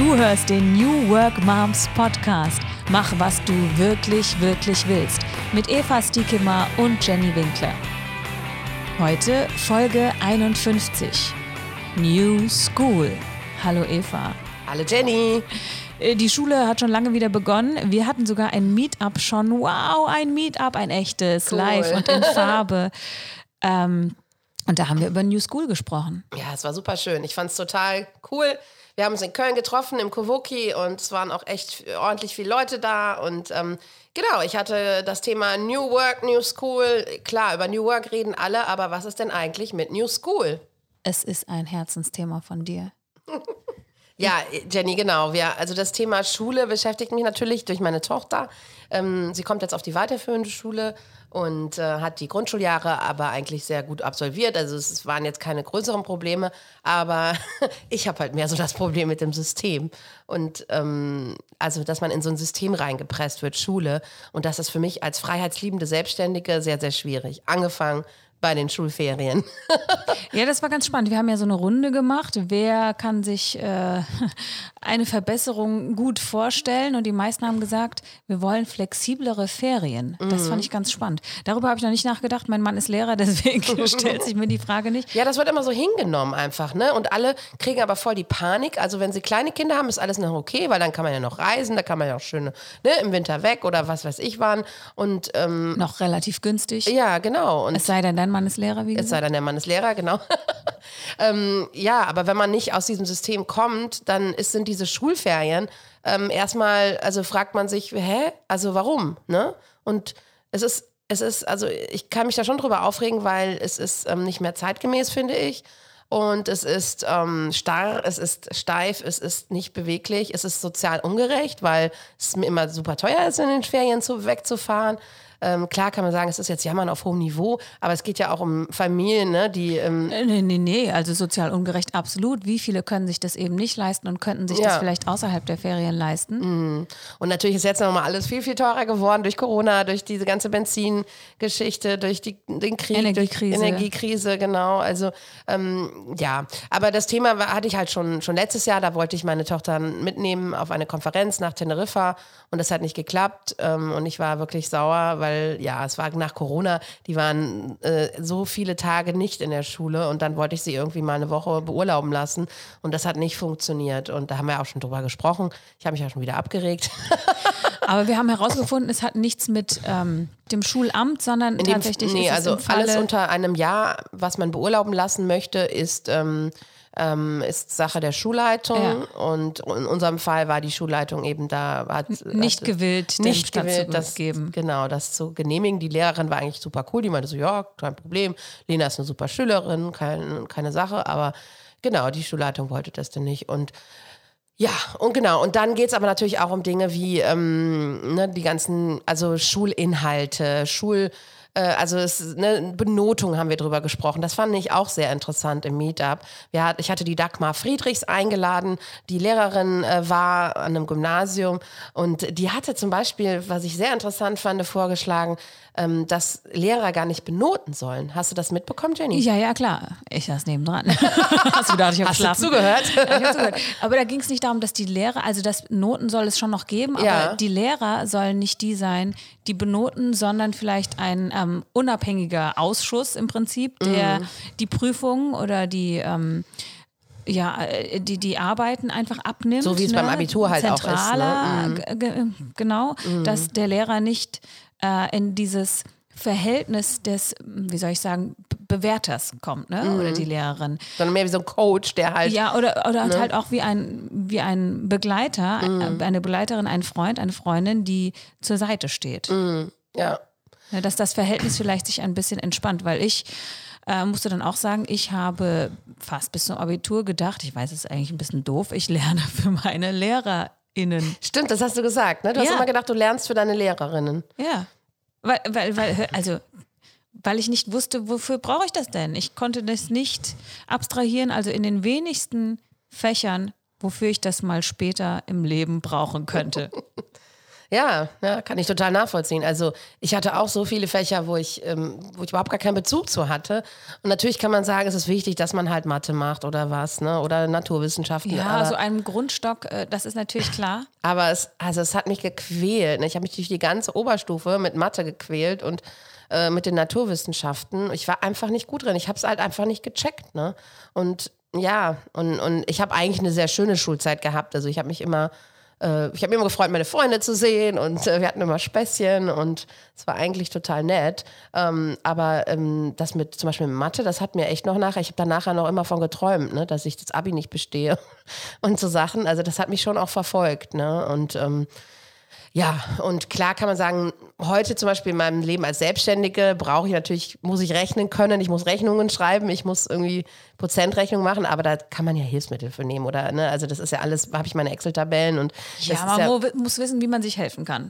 Du hörst den New Work Moms Podcast. Mach, was du wirklich, wirklich willst. Mit Eva Stiekema und Jenny Winkler. Heute Folge 51. New School. Hallo Eva. Hallo Jenny. Äh, die Schule hat schon lange wieder begonnen. Wir hatten sogar ein Meetup schon. Wow, ein Meetup, ein echtes, Cool. live und in Farbe. ähm, und da haben wir über New School gesprochen. Ja, es war super schön. Ich fand es total cool. Wir haben uns in Köln getroffen im Kowoki und es waren auch echt ordentlich viele Leute da. Und ähm, genau, ich hatte das Thema New Work, New School. Klar, über New Work reden alle, aber was ist denn eigentlich mit New School? Es ist ein Herzensthema von dir. Ja, Jenny, genau. Wir, also das Thema Schule beschäftigt mich natürlich durch meine Tochter. Ähm, sie kommt jetzt auf die weiterführende Schule und äh, hat die Grundschuljahre aber eigentlich sehr gut absolviert. Also es, waren jetzt keine größeren Probleme, aber ich habe halt mehr so das Problem mit dem System. Und ähm, also, dass man in so ein System reingepresst wird, Schule. Und das ist für mich als freiheitsliebende Selbstständige sehr, sehr schwierig. Angefangen bei den Schulferien. Ja, das war ganz spannend. Wir haben ja so eine Runde gemacht. Wer kann sich äh, eine Verbesserung gut vorstellen? Und die meisten haben gesagt, wir wollen flexiblere Ferien. Das fand ich ganz spannend. Darüber habe ich noch nicht nachgedacht. Mein Mann ist Lehrer, deswegen stellt sich mir die Frage nicht. Ja, das wird immer so hingenommen einfach, ne? Und alle kriegen aber voll die Panik. Also wenn sie kleine Kinder haben, ist alles noch okay, weil dann kann man ja noch reisen, da kann man ja auch schön ne, im Winter weg oder was weiß ich wann. Und ähm, Noch relativ günstig. ja, genau. Und Es sei denn, dein Mann ist Lehrer, wie es gesagt. sei denn, der Mann ist Lehrer, genau. ähm, ja, aber wenn man nicht aus diesem System kommt, dann ist, sind diese Schulferien ähm, erstmal, also fragt man sich, hä? Also warum? Ne? Und es ist, es ist, also ich kann mich da schon drüber aufregen, weil es ist ähm, nicht mehr zeitgemäß, finde ich. Und es ist ähm, starr, es ist steif, es ist nicht beweglich, es ist sozial ungerecht, weil es mir immer super teuer ist, in den Ferien zu, wegzufahren. Ähm, klar kann man sagen, es ist jetzt Jammern auf hohem Niveau, aber es geht ja auch um Familien, ne, die ähm, Äh, Nee, nee, nee, also sozial ungerecht, absolut. Wie viele können sich das eben nicht leisten und könnten sich Ja. das vielleicht außerhalb der Ferien leisten? Und natürlich ist jetzt nochmal alles viel, viel teurer geworden durch Corona, durch diese ganze Benzingeschichte, durch die, den Krieg, Energiekrise. durch Energiekrise, genau. Also ähm, ja, aber das Thema war, hatte ich halt schon, schon letztes Jahr, da wollte ich meine Tochter mitnehmen auf eine Konferenz nach Teneriffa und das hat nicht geklappt ähm, und ich war wirklich sauer, weil ja, es war nach Corona, die waren äh, so viele Tage nicht in der Schule und dann wollte ich sie irgendwie mal eine Woche beurlauben lassen und das hat nicht funktioniert und da haben wir auch schon drüber gesprochen. Ich habe mich ja schon wieder abgeregt. Aber wir haben herausgefunden, es hat nichts mit ähm, dem Schulamt, sondern In dem- tatsächlich nee, ist es also alles unter einem Jahr, was man beurlauben lassen möchte, ist, ähm, ähm, ist Sache der Schulleitung. Und in unserem Fall war die Schulleitung eben da, hat nicht hat, gewillt, nicht gewillt, das, geben. genau, das zu genehmigen. Die Lehrerin war eigentlich super cool, die meinte so, ja, kein Problem, Lena ist eine super Schülerin, kein, keine Sache, aber genau, die Schulleitung wollte das denn nicht. Und ja, und genau. Und dann geht es aber natürlich auch um Dinge wie ähm, ne, die ganzen, also Schulinhalte, Schul, äh, also es, ne, Benotung haben wir drüber gesprochen. Das fand ich auch sehr interessant im Meetup. Wir ich hatte die Dagmar Friedrichs eingeladen. Die Lehrerin äh, war an einem Gymnasium und die hatte zum Beispiel, was ich sehr interessant fand, vorgeschlagen, ähm, dass Lehrer gar nicht benoten sollen. Hast du das mitbekommen, Jenny? Ja, ja, klar. Ich saß nebendran. Hast du gedacht, ich habe Hast du geschlafen? zugehört? Ja, ich hab zugehört. Aber da ging es nicht darum, dass die Lehrer, also das Noten soll es schon noch geben, aber Ja. die Lehrer sollen nicht die sein, die benoten, sondern vielleicht ein ähm, unabhängiger Ausschuss im Prinzip, der Mhm. die Prüfungen oder die ähm, ja, äh, die, die Arbeiten einfach abnimmt. So wie es beim Abitur halt auch ist, ne? Zentraler, g- g- genau, dass der Lehrer nicht äh, in dieses Verhältnis des, wie soll ich sagen, Be- Bewerters kommt, ne? Mhm. Oder die Lehrerin. Sondern mehr wie so ein Coach, der halt Ja, oder, oder halt auch wie ein, wie ein Begleiter, Mhm. äh, eine Begleiterin, ein Freund, eine Freundin, die zur Seite steht. ja, Ne, Dass das Verhältnis vielleicht sich ein bisschen entspannt, weil ich äh, musste dann auch sagen, ich habe fast bis zum Abitur gedacht, ich weiß, es ist eigentlich ein bisschen doof, ich lerne für meine LehrerInnen. Stimmt, das hast du gesagt. Ne? Du hast Ja. immer gedacht, du lernst für deine Lehrerinnen. Ja. Weil, weil, weil, also, weil ich nicht wusste, wofür brauche ich das denn? Ich konnte das nicht abstrahieren, also in den wenigsten Fächern, wofür ich das mal später im Leben brauchen könnte. Ja, ja, kann ich total nachvollziehen. Also ich hatte auch so viele Fächer, wo ich, ähm, wo ich überhaupt gar keinen Bezug zu hatte. Und natürlich kann man sagen, es ist wichtig, dass man halt Mathe macht oder was, ne? Oder Naturwissenschaften. Ja, aber, so einem Grundstock, äh, das ist natürlich klar. aber es, also es hat mich gequält. Ne? Ich habe mich durch die ganze Oberstufe mit Mathe gequält und äh, mit den Naturwissenschaften. Ich war einfach nicht gut drin. Ich habe es halt einfach nicht gecheckt. Ne? Und ja, und, und ich habe eigentlich eine sehr schöne Schulzeit gehabt. Also ich habe mich immer äh, ich habe mich immer gefreut, meine Freunde zu sehen und äh, wir hatten immer Späßchen und es war eigentlich total nett. Ähm, aber ähm, das mit zum Beispiel mit Mathe, das hat mir echt noch nachher, ich habe da nachher noch immer von geträumt, ne, dass ich das Abi nicht bestehe und so Sachen. Also das hat mich schon auch verfolgt. Ne? Und ähm, ja, und klar kann man sagen, heute zum Beispiel in meinem Leben als Selbstständige brauche ich natürlich, muss ich rechnen können, ich muss Rechnungen schreiben, ich muss irgendwie Prozentrechnung machen, aber da kann man ja Hilfsmittel für nehmen, oder? Ne? Also das ist ja alles, habe ich meine Excel-Tabellen und Ja, man ja muss wissen, wie man sich helfen kann.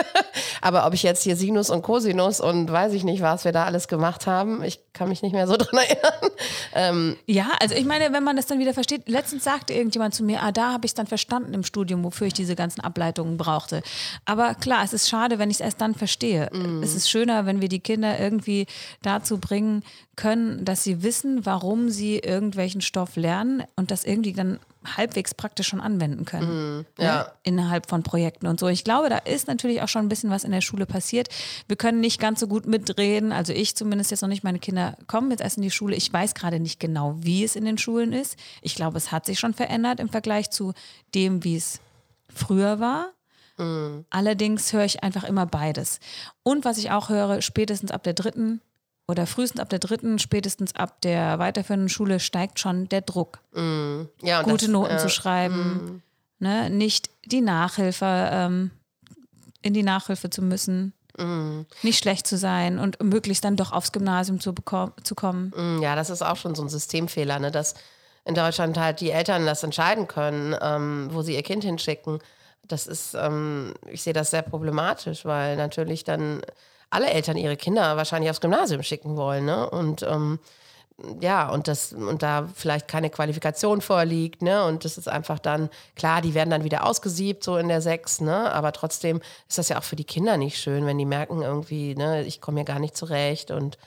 aber ob ich jetzt hier Sinus und Cosinus und weiß ich nicht, was wir da alles gemacht haben, ich kann mich nicht mehr so dran erinnern. Ähm, ja, also ich meine, wenn man das dann wieder versteht, letztens sagte irgendjemand zu mir, ah, da habe ich es dann verstanden im Studium, wofür ich diese ganzen Ableitungen brauchte. Aber klar, es ist schade, wenn ich es erst dann verstehe. Mm. Es ist schöner, wenn wir die Kinder irgendwie dazu bringen können, dass sie wissen, warum sie irgendwelchen Stoff lernen und das irgendwie dann halbwegs praktisch schon anwenden können. Mm, ja. ne? Innerhalb von Projekten und so. Ich glaube, da ist natürlich auch schon ein bisschen was in der Schule passiert. Wir können nicht ganz so gut mitreden. Also ich zumindest jetzt noch nicht. Meine Kinder kommen jetzt erst in die Schule. Ich weiß gerade nicht genau, wie es in den Schulen ist. Ich glaube, es hat sich schon verändert im Vergleich zu dem, wie es früher war. Mm. Allerdings höre ich einfach immer beides. Und was ich auch höre, spätestens ab der dritten oder frühestens ab der dritten, spätestens ab der weiterführenden Schule steigt schon der Druck. Mm. Ja, Gute das, Noten äh, zu schreiben, mm. ne? nicht die Nachhilfe, ähm, in die Nachhilfe zu müssen. Mm. Nicht schlecht zu sein und möglichst dann doch aufs Gymnasium zu, zu kommen. Mm, ja, das ist auch schon so ein Systemfehler, ne? dass in Deutschland halt die Eltern das entscheiden können, ähm, wo sie ihr Kind hinschicken. Das ist, ähm, ich sehe das sehr problematisch, weil natürlich dann alle Eltern ihre Kinder wahrscheinlich aufs Gymnasium schicken wollen. Ne? Und ähm, ja, und das, und da vielleicht keine Qualifikation vorliegt, ne? Und das ist einfach dann, klar, die werden dann wieder ausgesiebt, so in der Sechs, ne? Aber trotzdem ist das ja auch für die Kinder nicht schön, wenn die merken irgendwie, ne, ich komme hier gar nicht zurecht und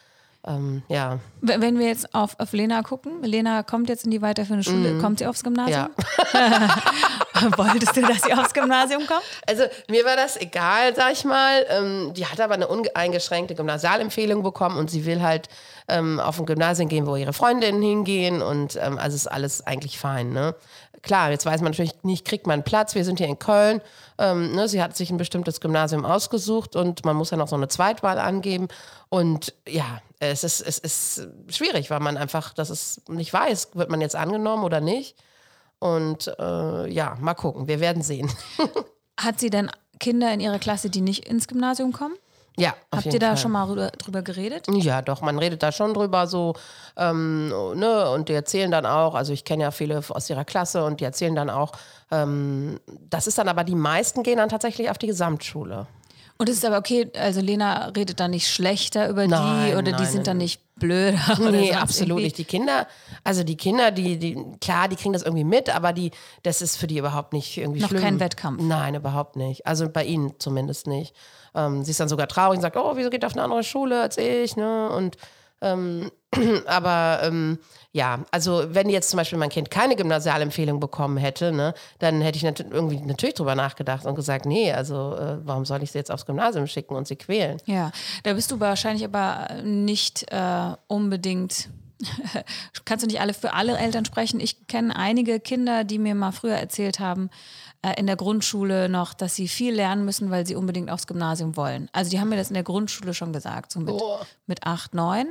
ähm, ja. Wenn wir jetzt auf, auf Lena gucken, Lena kommt jetzt in die weiterführende Schule, mm. kommt sie aufs Gymnasium? Ja. Wolltest du, dass sie aufs Gymnasium kommt? Also mir war das egal, sag ich mal. Ähm, die hat aber eine uneingeschränkte Gymnasialempfehlung bekommen und sie will halt ähm, auf ein Gymnasium gehen, wo ihre Freundinnen hingehen und ähm, also ist alles eigentlich fein. Ne? Klar, jetzt weiß man natürlich nicht, kriegt man Platz. Wir sind hier in Köln. Ähm, ne, sie hat sich ein bestimmtes Gymnasium ausgesucht und man muss ja noch so eine Zweitwahl angeben. Und ja, es ist, es ist schwierig, weil man einfach, das ist nicht weiß, wird man jetzt angenommen oder nicht. Und äh, ja, mal gucken, wir werden sehen. Hat sie denn Kinder in ihrer Klasse, die nicht ins Gymnasium kommen? Ja. Habt ihr da Fall. schon mal drüber, drüber, geredet? Ja, doch, man redet da schon drüber so, ähm, ne, und die erzählen dann auch, also ich kenne ja viele aus ihrer Klasse und die erzählen dann auch, ähm, das ist dann aber, die meisten gehen dann tatsächlich auf die Gesamtschule. Und es ist aber okay, also Lena redet dann nicht schlechter über nein, die oder nein, die sind dann nicht blöder. Nee, absolut irgendwie. nicht. Die Kinder, also die Kinder, die, die, klar, die kriegen das irgendwie mit, aber die, das ist für die überhaupt nicht irgendwie Noch schlimm. kein Wettkampf. Nein, überhaupt nicht. Also bei ihnen zumindest nicht. Ähm, sie ist dann sogar traurig und sagt, oh, wieso geht auf eine andere Schule als ich, ne? Und ähm, aber ähm, ja, also wenn jetzt zum Beispiel mein Kind keine Gymnasialempfehlung bekommen hätte, ne, dann hätte ich nat irgendwie natürlich drüber nachgedacht und gesagt, nee, also äh, warum soll ich sie jetzt aufs Gymnasium schicken und sie quälen? Ja, da bist du wahrscheinlich aber nicht äh, unbedingt kannst du nicht alle für alle Eltern sprechen. Ich kenne einige Kinder, die mir mal früher erzählt haben, äh, in der Grundschule noch, dass sie viel lernen müssen, weil sie unbedingt aufs Gymnasium wollen. Also die haben mir das in der Grundschule schon gesagt, so mit, oh. mit acht, neun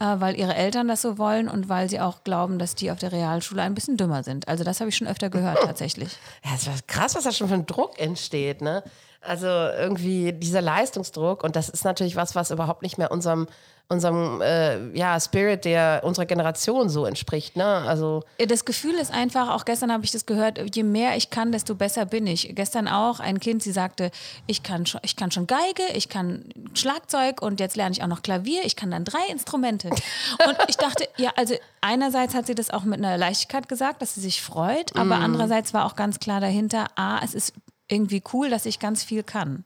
äh, weil ihre Eltern das so wollen und weil sie auch glauben, dass die auf der Realschule ein bisschen dümmer sind. Also das habe ich schon öfter gehört tatsächlich. Ja, es war krass, was da schon für ein Druck entsteht, ne? Also irgendwie dieser Leistungsdruck und das ist natürlich was, was überhaupt nicht mehr unserem unserem äh, ja, Spirit, der unserer Generation so entspricht. Ne? Also das Gefühl ist einfach, auch gestern habe ich das gehört, je mehr ich kann, desto besser bin ich. Gestern auch ein Kind, sie sagte, ich kann, schon, ich kann schon Geige, ich kann Schlagzeug und jetzt lerne ich auch noch Klavier, ich kann dann drei Instrumente. Und ich dachte, ja, also einerseits hat sie das auch mit einer Leichtigkeit gesagt, dass sie sich freut, aber mm. andererseits war auch ganz klar dahinter, a, es ist irgendwie cool, dass ich ganz viel kann.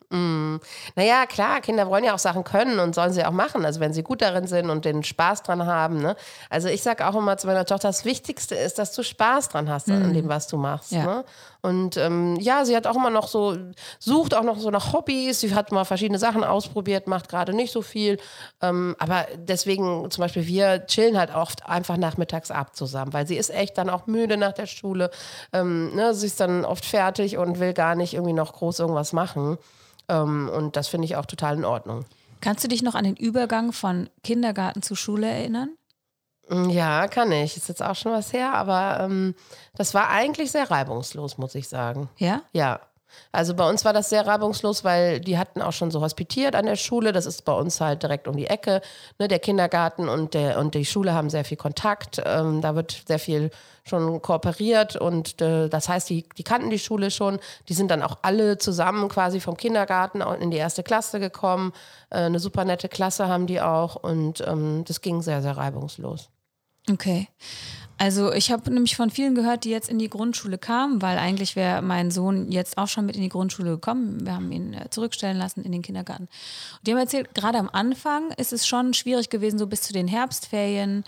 Naja, klar, Kinder wollen ja auch Sachen können und sollen sie auch machen. Also wenn sie gut darin sind und den Spaß dran haben. Ne? Also ich sage auch immer zu meiner Tochter, das Wichtigste ist, dass du Spaß dran hast an dem, was du machst. Ja. Ne? Und ähm, ja, sie hat auch immer noch so, sucht auch noch so nach Hobbys. Sie hat mal verschiedene Sachen ausprobiert, macht gerade nicht so viel. Ähm, aber deswegen zum Beispiel, wir chillen halt oft einfach nachmittags ab zusammen, weil sie ist echt dann auch müde nach der Schule. Ähm, ne? Sie ist dann oft fertig und will gar nicht irgendwie noch groß irgendwas machen. Ähm, und das finde ich auch total in Ordnung. Kannst du dich noch an den Übergang von Kindergarten zu Schule erinnern? Mm, Ja, kann ich. Ist jetzt auch schon was her, aber ähm, das war eigentlich sehr reibungslos, muss ich sagen. Ja? Ja. Also bei uns war das sehr reibungslos, weil die hatten auch schon so hospitiert an der Schule. Das ist bei uns halt direkt um die Ecke. Ne? Der Kindergarten und, der, und die Schule haben sehr viel Kontakt. Ähm, da wird sehr viel schon kooperiert und äh, das heißt, die, die kannten die Schule schon. Die sind dann auch alle zusammen quasi vom Kindergarten in die erste Klasse gekommen. Äh, eine super nette Klasse haben die auch und ähm, das ging sehr, sehr reibungslos. Okay. Also ich habe nämlich von vielen gehört, die jetzt in die Grundschule kamen, weil eigentlich wäre mein Sohn jetzt auch schon mit in die Grundschule gekommen. Wir haben ihn äh, zurückstellen lassen in den Kindergarten. Und die haben erzählt, gerade am Anfang ist es schon schwierig gewesen, so bis zu den Herbstferien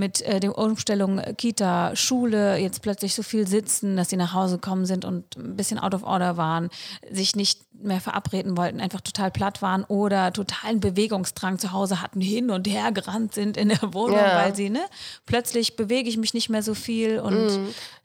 mit äh, der Umstellung äh, Kita, Schule, jetzt plötzlich so viel sitzen, dass sie nach Hause gekommen sind und ein bisschen out of order waren, sich nicht mehr verabreden wollten, einfach total platt waren oder totalen Bewegungsdrang zu Hause hatten, hin und her gerannt sind in der Wohnung, Ja. weil sie, ne, plötzlich bewege ich mich nicht mehr so viel und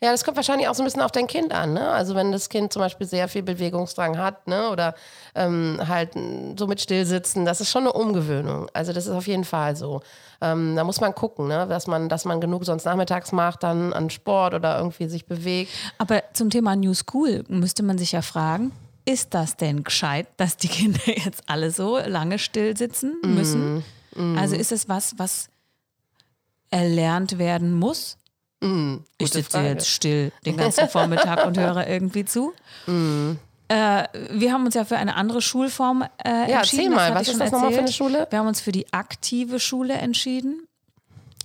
Ja, das kommt wahrscheinlich auch so ein bisschen auf dein Kind an. Ne? Also wenn das Kind zum Beispiel sehr viel Bewegungsdrang hat ne? oder ähm, halt m, so mit Stillsitzen, das ist schon eine Umgewöhnung. Also das ist auf jeden Fall so. Ähm, da muss man gucken, ne? Dass, man, dass man genug sonst nachmittags macht, dann an Sport oder irgendwie sich bewegt. Aber zum Thema New School müsste man sich ja fragen, ist das denn gescheit, dass die Kinder jetzt alle so lange still sitzen müssen? Also ist es was, was erlernt werden muss? ich gute sitze Frage. jetzt still den ganzen Vormittag und höre irgendwie zu. Äh, wir haben uns ja für eine andere Schulform äh, Ja, entschieden. erzähl mal, was ich ist das nochmal für eine. Schule? Wir haben uns für die aktive Schule entschieden.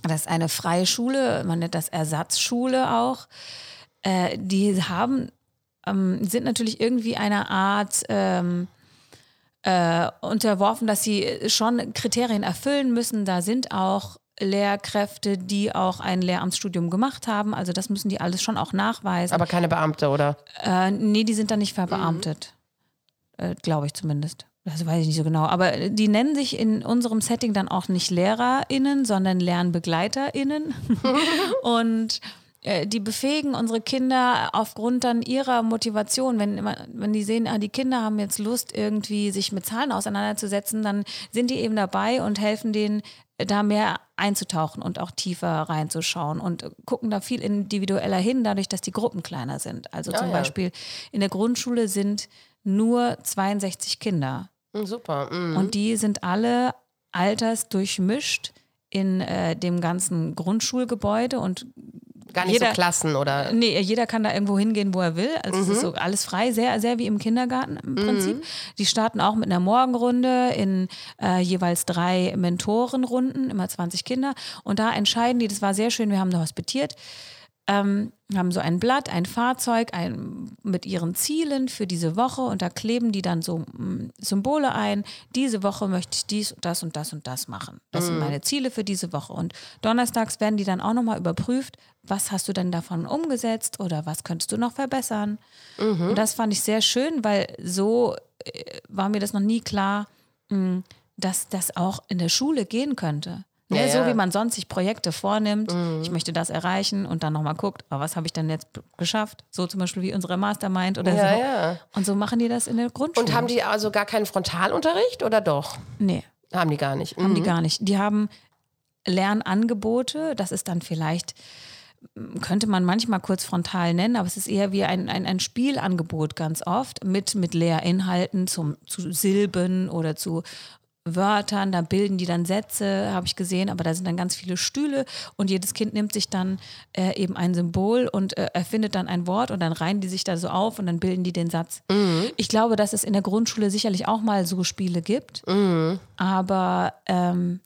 Das ist eine freie Schule, man nennt das Ersatzschule auch. Äh, die haben, ähm, sind natürlich irgendwie einer Art ähm, äh, unterworfen, dass sie schon Kriterien erfüllen müssen. Da sind auch Lehrkräfte, die auch ein Lehramtsstudium gemacht haben. Also das müssen die alles schon auch nachweisen. Aber keine Beamte, oder? Äh, nee, die sind da nicht verbeamtet. Äh, Glaube ich zumindest. Das weiß ich nicht so genau. Aber die nennen sich in unserem Setting dann auch nicht LehrerInnen, sondern LernbegleiterInnen. Und äh, die befähigen unsere Kinder aufgrund dann ihrer Motivation. Wenn, wenn die sehen, ah, die Kinder haben jetzt Lust, irgendwie sich mit Zahlen auseinanderzusetzen, dann sind die eben dabei und helfen denen, äh, da mehr einzutauchen und auch tiefer reinzuschauen und gucken da viel individueller hin, dadurch, dass die Gruppen kleiner sind. Also zum ja. Beispiel in der Grundschule sind nur 62 Kinder super. Mm. und die sind alle altersdurchmischt in äh, dem ganzen Grundschulgebäude und Gar nicht jeder- so Klassen, oder? Nee, jeder kann da irgendwo hingehen, wo er will. Also es Mhm. ist so alles frei, sehr, sehr wie im Kindergarten im Prinzip. Die starten auch mit einer Morgenrunde in äh, jeweils drei Mentorenrunden, immer 20 Kinder. Und da entscheiden die, das war sehr schön, wir haben da hospitiert, ähm, haben so ein Blatt, ein Fahrzeug ein, mit ihren Zielen für diese Woche und da kleben die dann so mm, Symbole ein. Diese Woche möchte ich dies, das und das und das machen. Das sind meine Ziele für diese Woche. Und donnerstags werden die dann auch nochmal überprüft, was hast du denn davon umgesetzt oder was könntest du noch verbessern. Und das fand ich sehr schön, weil so äh, war mir das noch nie klar, mh, dass das auch in der Schule gehen könnte. Ne, Ja, so wie man sonst sich Projekte vornimmt, ich möchte das erreichen und dann nochmal guckt, oh, was habe ich denn jetzt geschafft? So zum Beispiel wie unsere Mastermind oder Ja, so. ja. Und so machen die das in der Grundschule. Und haben die also gar keinen Frontalunterricht oder doch? Nee, Haben die gar nicht. haben Mhm. die gar nicht. Die haben Lernangebote, das ist dann vielleicht, könnte man manchmal kurz frontal nennen, aber es ist eher wie ein, ein, ein Spielangebot ganz oft mit, mit Lehrinhalten zum, zu Silben oder zu Wörtern, da bilden die dann Sätze, habe ich gesehen, aber da sind dann ganz viele Stühle und jedes Kind nimmt sich dann äh, eben ein Symbol und äh, erfindet dann ein Wort und dann reihen die sich da so auf und dann bilden die den Satz. Ich glaube, dass es in der Grundschule sicherlich auch mal so Spiele gibt, aber ähm,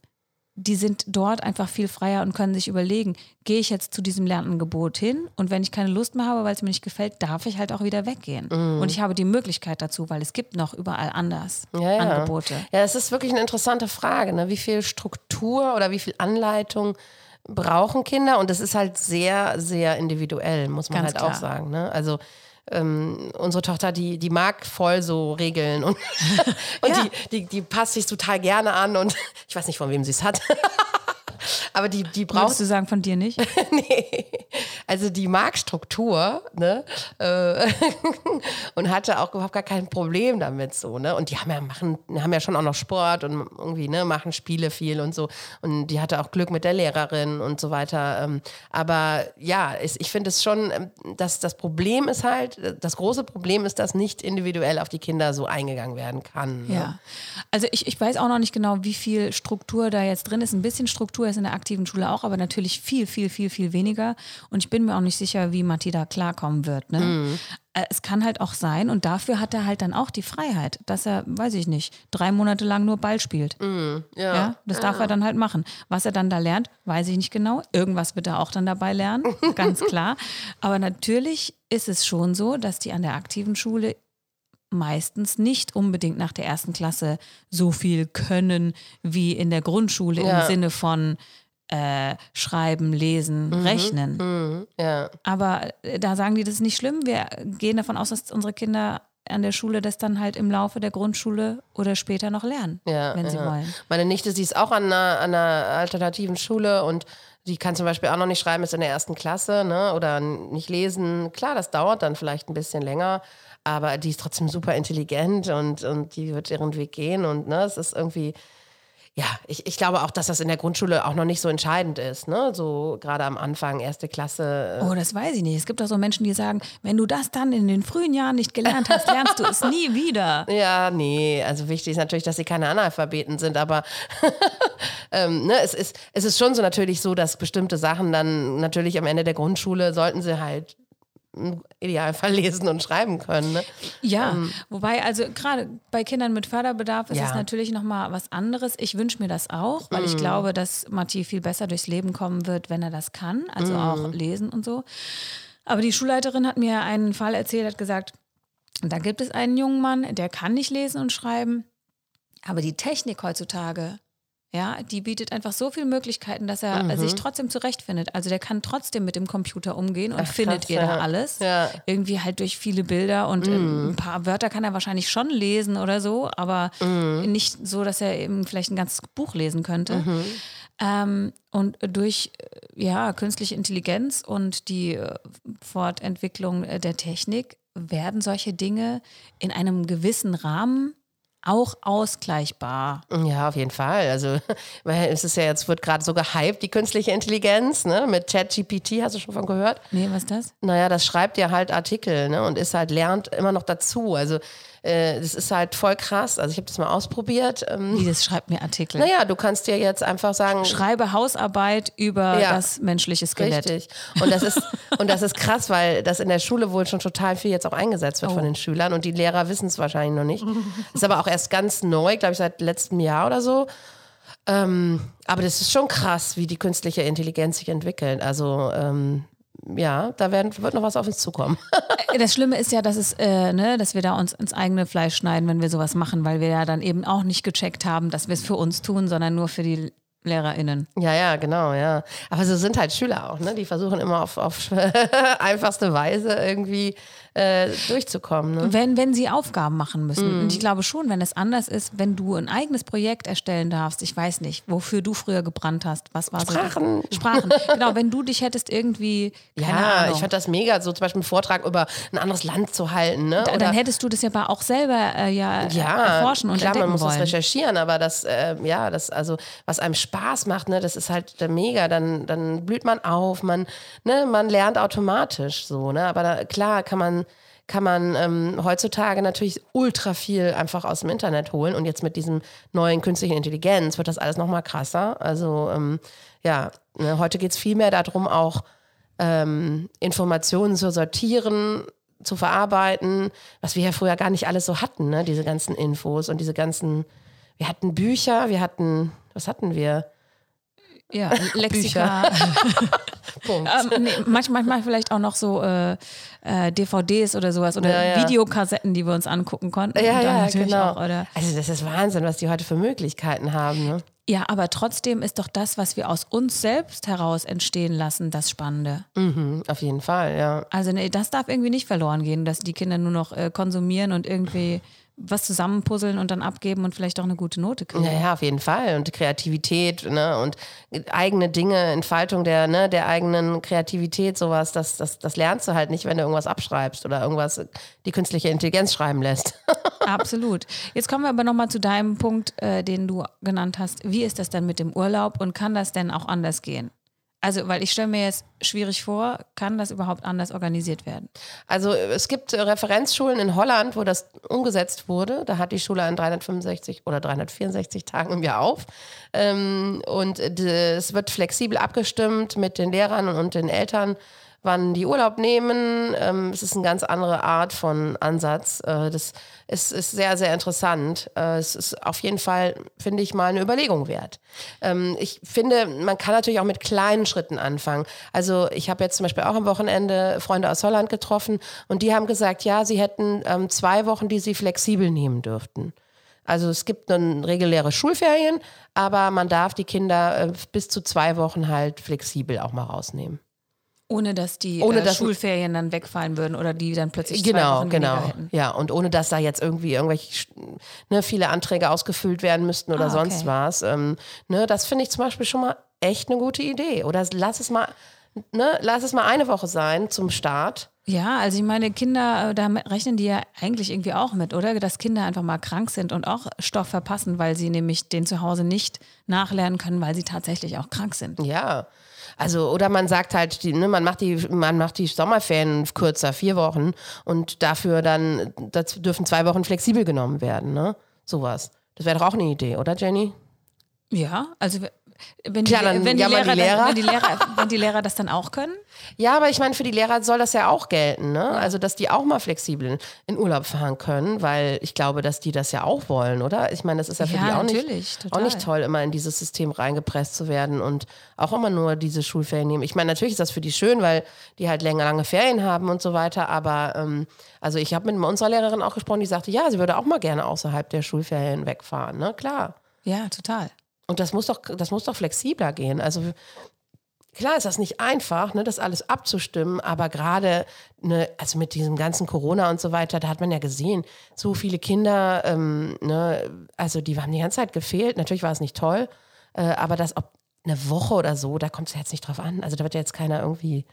die sind dort einfach viel freier und können sich überlegen, gehe ich jetzt zu diesem Lernangebot hin und wenn ich keine Lust mehr habe, weil es mir nicht gefällt, darf ich halt auch wieder weggehen. Mhm. Und ich habe die Möglichkeit dazu, weil es gibt noch überall anders Ja, ja. Angebote. Ja, es ist wirklich eine interessante Frage, ne? wie viel Struktur oder wie viel Anleitung brauchen Kinder? Und das ist halt sehr, sehr individuell, muss man Ganz halt auch klar. sagen. Ne? Also ähm, unsere Tochter, die, die mag voll so Regeln und, und Ja. die, die, die passt sich total gerne an und ich weiß nicht, von wem sie es hat. Aber die, die braucht Würdest du sagen, von dir nicht? nee. Also die mag Struktur, ne? Äh, und hatte auch überhaupt gar kein Problem damit so, ne? Und die haben ja machen, haben ja schon auch noch Sport und irgendwie, ne, machen Spiele viel und so. Und die hatte auch Glück mit der Lehrerin und so weiter. Ähm, aber ja, ich finde es schon, ähm, dass das Problem ist halt, das große Problem ist, dass nicht individuell auf die Kinder so eingegangen werden kann. Ne? Ja. Also ich, ich weiß auch noch nicht genau, wie viel Struktur da jetzt drin ist. Ein bisschen Struktur ist in der aktiven Schule auch, aber natürlich viel, viel, viel, viel weniger. Und ich bin mir auch nicht sicher, wie Matti da klarkommen wird. Ne? Mhm. Äh, Es kann halt auch sein, und dafür hat er halt dann auch die Freiheit, dass er, weiß ich nicht, drei Monate lang nur Ball spielt. Mhm. Ja. Ja, das darf er dann halt machen. Was er dann da lernt, weiß ich nicht genau. Irgendwas wird er auch dann dabei lernen, ganz klar. Aber natürlich ist es schon so, dass die an der aktiven Schule meistens nicht unbedingt nach der ersten Klasse so viel können wie in der Grundschule Ja. im Sinne von äh, Schreiben, Lesen, Rechnen. Mhm. ja. Aber äh, da sagen die, das ist nicht schlimm. Wir gehen davon aus, dass unsere Kinder an der Schule das dann halt im Laufe der Grundschule oder später noch lernen, Ja, wenn sie ja. wollen. Meine Nichte, sie ist auch an einer, an einer alternativen Schule und die kann zum Beispiel auch noch nicht schreiben, ist in der ersten Klasse ne? oder nicht lesen. Klar, das dauert dann vielleicht ein bisschen länger, aber die ist trotzdem super intelligent und, und die wird ihren Weg gehen und ne, es ist irgendwie, ja, ich, ich glaube auch, dass das in der Grundschule auch noch nicht so entscheidend ist, ne? so gerade am Anfang, erste Klasse. Oh, das weiß ich nicht. Es gibt auch so Menschen, die sagen, wenn du das dann in den frühen Jahren nicht gelernt hast, lernst du es nie wieder. Ja, nee, also wichtig ist natürlich, dass sie keine Analphabeten sind, aber ähm, ne, es, ist, es ist schon so natürlich so, dass bestimmte Sachen dann natürlich am Ende der Grundschule sollten sie halt im Idealfall lesen und schreiben können. Ne? Ja, wobei also gerade bei Kindern mit Förderbedarf ist Ja. es natürlich nochmal was anderes. Ich wünsche mir das auch, weil ich glaube, dass Matti viel besser durchs Leben kommen wird, wenn er das kann, also auch lesen und so. Aber die Schulleiterin hat mir einen Fall erzählt, hat gesagt, da gibt es einen jungen Mann, der kann nicht lesen und schreiben, aber die Technik heutzutage, ja, die bietet einfach so viele Möglichkeiten, dass er äh, sich trotzdem zurechtfindet. Also der kann trotzdem mit dem Computer umgehen und Ach, findet krass, ihr da ja. alles. Ja. Irgendwie halt durch viele Bilder und äh, ein paar Wörter kann er wahrscheinlich schon lesen oder so, aber nicht so, dass er eben vielleicht ein ganzes Buch lesen könnte. Ähm, und durch äh, ja, künstliche Intelligenz und die äh, Fortentwicklung der Technik werden solche Dinge in einem gewissen Rahmen auch ausgleichbar. Ja, auf jeden Fall. Also, weil es ist ja jetzt, wird gerade so gehypt, die künstliche Intelligenz, ne? Mit ChatGPT, hast du schon von gehört? Nee, was ist das? Naja, das schreibt ja halt Artikel, ne? Und ist halt, lernt immer noch dazu. Also, äh, das ist halt voll krass. Also, ich habe das mal ausprobiert. Ähm, Wie, das schreibt mir Artikel. naja, du kannst dir jetzt einfach sagen, Schreibe Hausarbeit über Ja. das menschliche Skelett. Richtig. Und das ist und das ist krass, weil das in der Schule wohl schon total viel jetzt auch eingesetzt wird von Oh. den Schülern und die Lehrer wissen es wahrscheinlich noch nicht. Ist aber auch erst ganz neu, glaube ich, seit letztem Jahr oder so. Ähm, aber das ist schon krass, wie die künstliche Intelligenz sich entwickelt. Also ähm, ja, da werden, wird noch was auf uns zukommen. Das Schlimme ist ja, dass es, äh, ne, dass wir da uns ins eigene Fleisch schneiden, wenn wir sowas machen, weil wir ja dann eben auch nicht gecheckt haben, dass wir es für uns tun, sondern nur für die LehrerInnen. Ja, ja, genau, ja. Aber so sind halt Schüler auch, ne? Die versuchen immer auf, auf einfachste Weise irgendwie äh, durchzukommen. Ne? Wenn, wenn sie Aufgaben machen müssen. Und ich glaube schon, wenn es anders ist, wenn du ein eigenes Projekt erstellen darfst, ich weiß nicht, wofür du früher gebrannt hast, was war Sprachen. so? Sprachen. Genau, wenn du dich hättest irgendwie, Ja, Ahnung, ich fand das mega, so zum Beispiel einen Vortrag über ein anderes Land zu halten. Ne? Oder- dann hättest du das ja auch selber äh, ja, ja, erforschen und klar, man entdecken muss das wollen. recherchieren, aber das, äh, ja, das, also, was einem Spaß macht, ne, das ist halt mega, dann, dann blüht man auf, man, ne, man lernt automatisch so, ne, aber da, klar kann man, kann man ähm, heutzutage natürlich ultra viel einfach aus dem Internet holen und jetzt mit diesem neuen künstlichen Intelligenz wird das alles nochmal krasser, also, ähm, ja, ne, heute geht es viel mehr darum, auch ähm, Informationen zu sortieren, zu verarbeiten, was wir ja früher gar nicht alles so hatten, ne? diese ganzen Infos und diese ganzen, wir hatten Bücher, wir hatten, was hatten wir? Ja, Lexika. Punkt. ähm, nee, manchmal, manchmal vielleicht auch noch so äh, äh, DVDs oder sowas oder Ja, ja. Videokassetten, die wir uns angucken konnten. ja, ja, genau. Auch, also das ist Wahnsinn, was die heute für Möglichkeiten haben. Ne? ja, aber trotzdem ist doch das, was wir aus uns selbst heraus entstehen lassen, das Spannende. Mhm, auf jeden Fall, ja. Also nee, das darf irgendwie nicht verloren gehen, dass die Kinder nur noch äh, konsumieren und irgendwie was zusammenpuzzeln und dann abgeben und vielleicht auch eine gute Note kriegen. Ja, ja, auf jeden Fall. Und Kreativität, ne? Und eigene Dinge, Entfaltung der, ne, der eigenen Kreativität, sowas, das, das, das lernst du halt nicht, wenn du irgendwas abschreibst oder irgendwas die künstliche Intelligenz schreiben lässt. Absolut. Jetzt kommen wir aber nochmal zu deinem Punkt, äh, den du genannt hast. Wie ist das denn mit dem Urlaub und kann das denn auch anders gehen? Also, weil ich stelle mir jetzt schwierig vor, kann das überhaupt anders organisiert werden? Also es gibt äh, Referenzschulen in Holland, wo das umgesetzt wurde. Da hat die Schule an 365 oder 364 Tagen im Jahr auf. Ähm, und äh, es wird flexibel abgestimmt mit den Lehrern und den Eltern, wann die Urlaub nehmen. Ähm, es ist eine ganz andere Art von Ansatz. Äh, das ist, ist sehr, sehr interessant. Äh, es ist auf jeden Fall, finde ich, mal eine Überlegung wert. Ähm, ich finde, man kann natürlich auch mit kleinen Schritten anfangen. Also ich habe jetzt zum Beispiel auch am Wochenende Freunde aus Holland getroffen und die haben gesagt, ja, sie hätten ähm, zwei Wochen, die sie flexibel nehmen dürften. Also es gibt dann reguläre Schulferien, aber man darf die Kinder äh, bis zu zwei Wochen halt flexibel auch mal rausnehmen. Ohne dass die Ohne äh, dass- Schulferien dann wegfallen würden oder die dann plötzlich zwei Genau, Wochen weniger genau. hätten. Ja, und ohne dass da jetzt irgendwie irgendwelche ne, viele Anträge ausgefüllt werden müssten oder Ah, sonst okay. was. Ähm, ne, das finde ich zum Beispiel schon mal echt eine gute Idee. Oder lass es mal, ne, lass es mal eine Woche sein zum Start. Ja, also ich meine, Kinder, äh, da rechnen die ja eigentlich irgendwie auch mit, oder? Dass Kinder einfach mal krank sind und auch Stoff verpassen, weil sie nämlich den zu Hause nicht nachlernen können, weil sie tatsächlich auch krank sind. Ja. Also, oder man sagt halt, die, ne, man macht die, man macht die Sommerferien kürzer, vier Wochen und dafür dann, das dürfen zwei Wochen flexibel genommen werden, ne? Sowas. Das wäre doch auch eine Idee, oder Jenny? Ja, also wenn die, Klar, dann wenn, die Lehrer, die Lehrer. Das, wenn, die Lehrer, wenn die Lehrer das dann auch können? Ja, aber ich meine, für die Lehrer soll das ja auch gelten, ne? Also, dass die auch mal flexibel in Urlaub fahren können, weil ich glaube, dass die das ja auch wollen, oder? Ich meine, das ist ja für Ja, die auch nicht, total. auch nicht toll, immer in dieses System reingepresst zu werden und auch immer nur diese Schulferien nehmen. Ich meine, natürlich ist das für die schön, weil die halt länger, lange Ferien haben und so weiter, aber ähm, also ich habe mit unserer Lehrerin auch gesprochen, die sagte, ja, sie würde auch mal gerne außerhalb der Schulferien wegfahren, ne? Klar. Ja, total. Und das muss doch, das muss doch flexibler gehen. Also klar ist das nicht einfach, ne, das alles abzustimmen, aber gerade ne, also mit diesem ganzen Corona und so weiter, da hat man ja gesehen, so viele Kinder, ähm, ne, also die haben die ganze Zeit gefehlt. Natürlich war es nicht toll, äh, aber das ob eine Woche oder so, da kommt es jetzt nicht drauf an. Also da wird ja jetzt keiner irgendwie,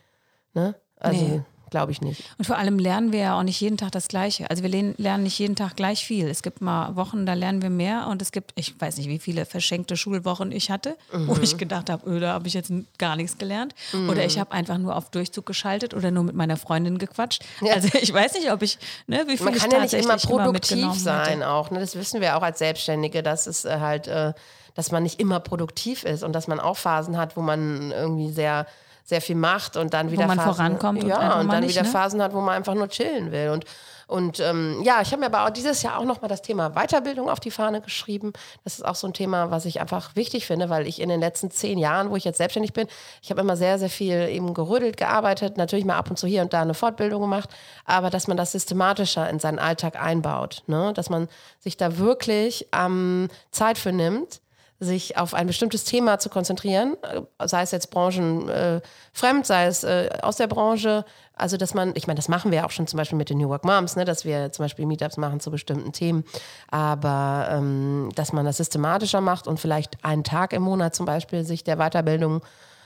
ne? Also Nee. Glaube ich nicht. Und vor allem lernen wir ja auch nicht jeden Tag das Gleiche. Also wir lernen nicht jeden Tag gleich viel. Es gibt mal Wochen, da lernen wir mehr und es gibt, ich weiß nicht, wie viele verschenkte Schulwochen ich hatte, wo Mhm. ich gedacht habe, öh, da habe ich jetzt gar nichts gelernt. Oder ich habe einfach nur auf Durchzug geschaltet oder nur mit meiner Freundin gequatscht. Also ich weiß nicht, ob ich, ne, wie viel Man ich kann ja nicht immer produktiv mitgenommen sein hätte. auch. Ne? Das wissen wir auch als Selbstständige, dass es äh, halt, äh, dass man nicht immer produktiv ist und dass man auch Phasen hat, wo man irgendwie sehr sehr viel macht und dann wieder man Phasen, vorankommt und ja und mal dann nicht, wieder ne? Phasen hat, wo man einfach nur chillen will und und ähm, ja, ich habe mir aber auch dieses Jahr auch nochmal das Thema Weiterbildung auf die Fahne geschrieben. Das ist auch so ein Thema, was ich einfach wichtig finde, weil ich in den letzten zehn Jahren, wo ich jetzt selbstständig bin, ich habe immer sehr, sehr viel eben gerödelt, gearbeitet, natürlich mal ab und zu hier und da eine Fortbildung gemacht, aber dass man das systematischer in seinen Alltag einbaut, ne? dass man sich da wirklich ähm, Zeit für nimmt, sich auf ein bestimmtes Thema zu konzentrieren, äh, sei es jetzt branchenfremd, äh, fremd, sei es äh, aus der Branche. Also, dass man, ich meine, das machen wir auch schon zum Beispiel mit den New Work Moms, ne, dass wir zum Beispiel Meetups machen zu bestimmten Themen. Aber ähm, dass man das systematischer macht und vielleicht einen Tag im Monat zum Beispiel sich der Weiterbildung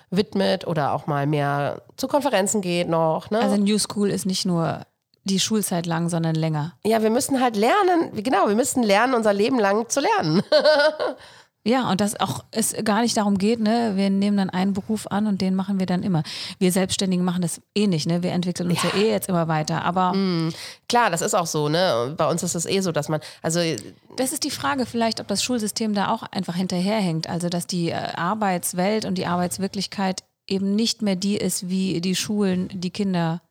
widmet oder auch mal mehr zu Konferenzen geht noch. Ne? Also New School ist nicht nur die Schulzeit lang, sondern länger. ja, wir müssen halt lernen, genau, wir müssen lernen, unser Leben lang zu lernen. Ja, und dass auch es gar nicht darum geht, ne, wir nehmen dann einen Beruf an und den machen wir dann immer. Wir Selbstständigen machen das eh nicht, ne? Wir entwickeln uns ja, eh jetzt immer weiter. Aber Klar, das ist auch so, ne? Bei uns ist es eh so, dass man, also das ist die Frage vielleicht, ob das Schulsystem da auch einfach hinterherhängt. Also dass die äh, Arbeitswelt und die Arbeitswirklichkeit eben nicht mehr die ist, wie die Schulen die Kinder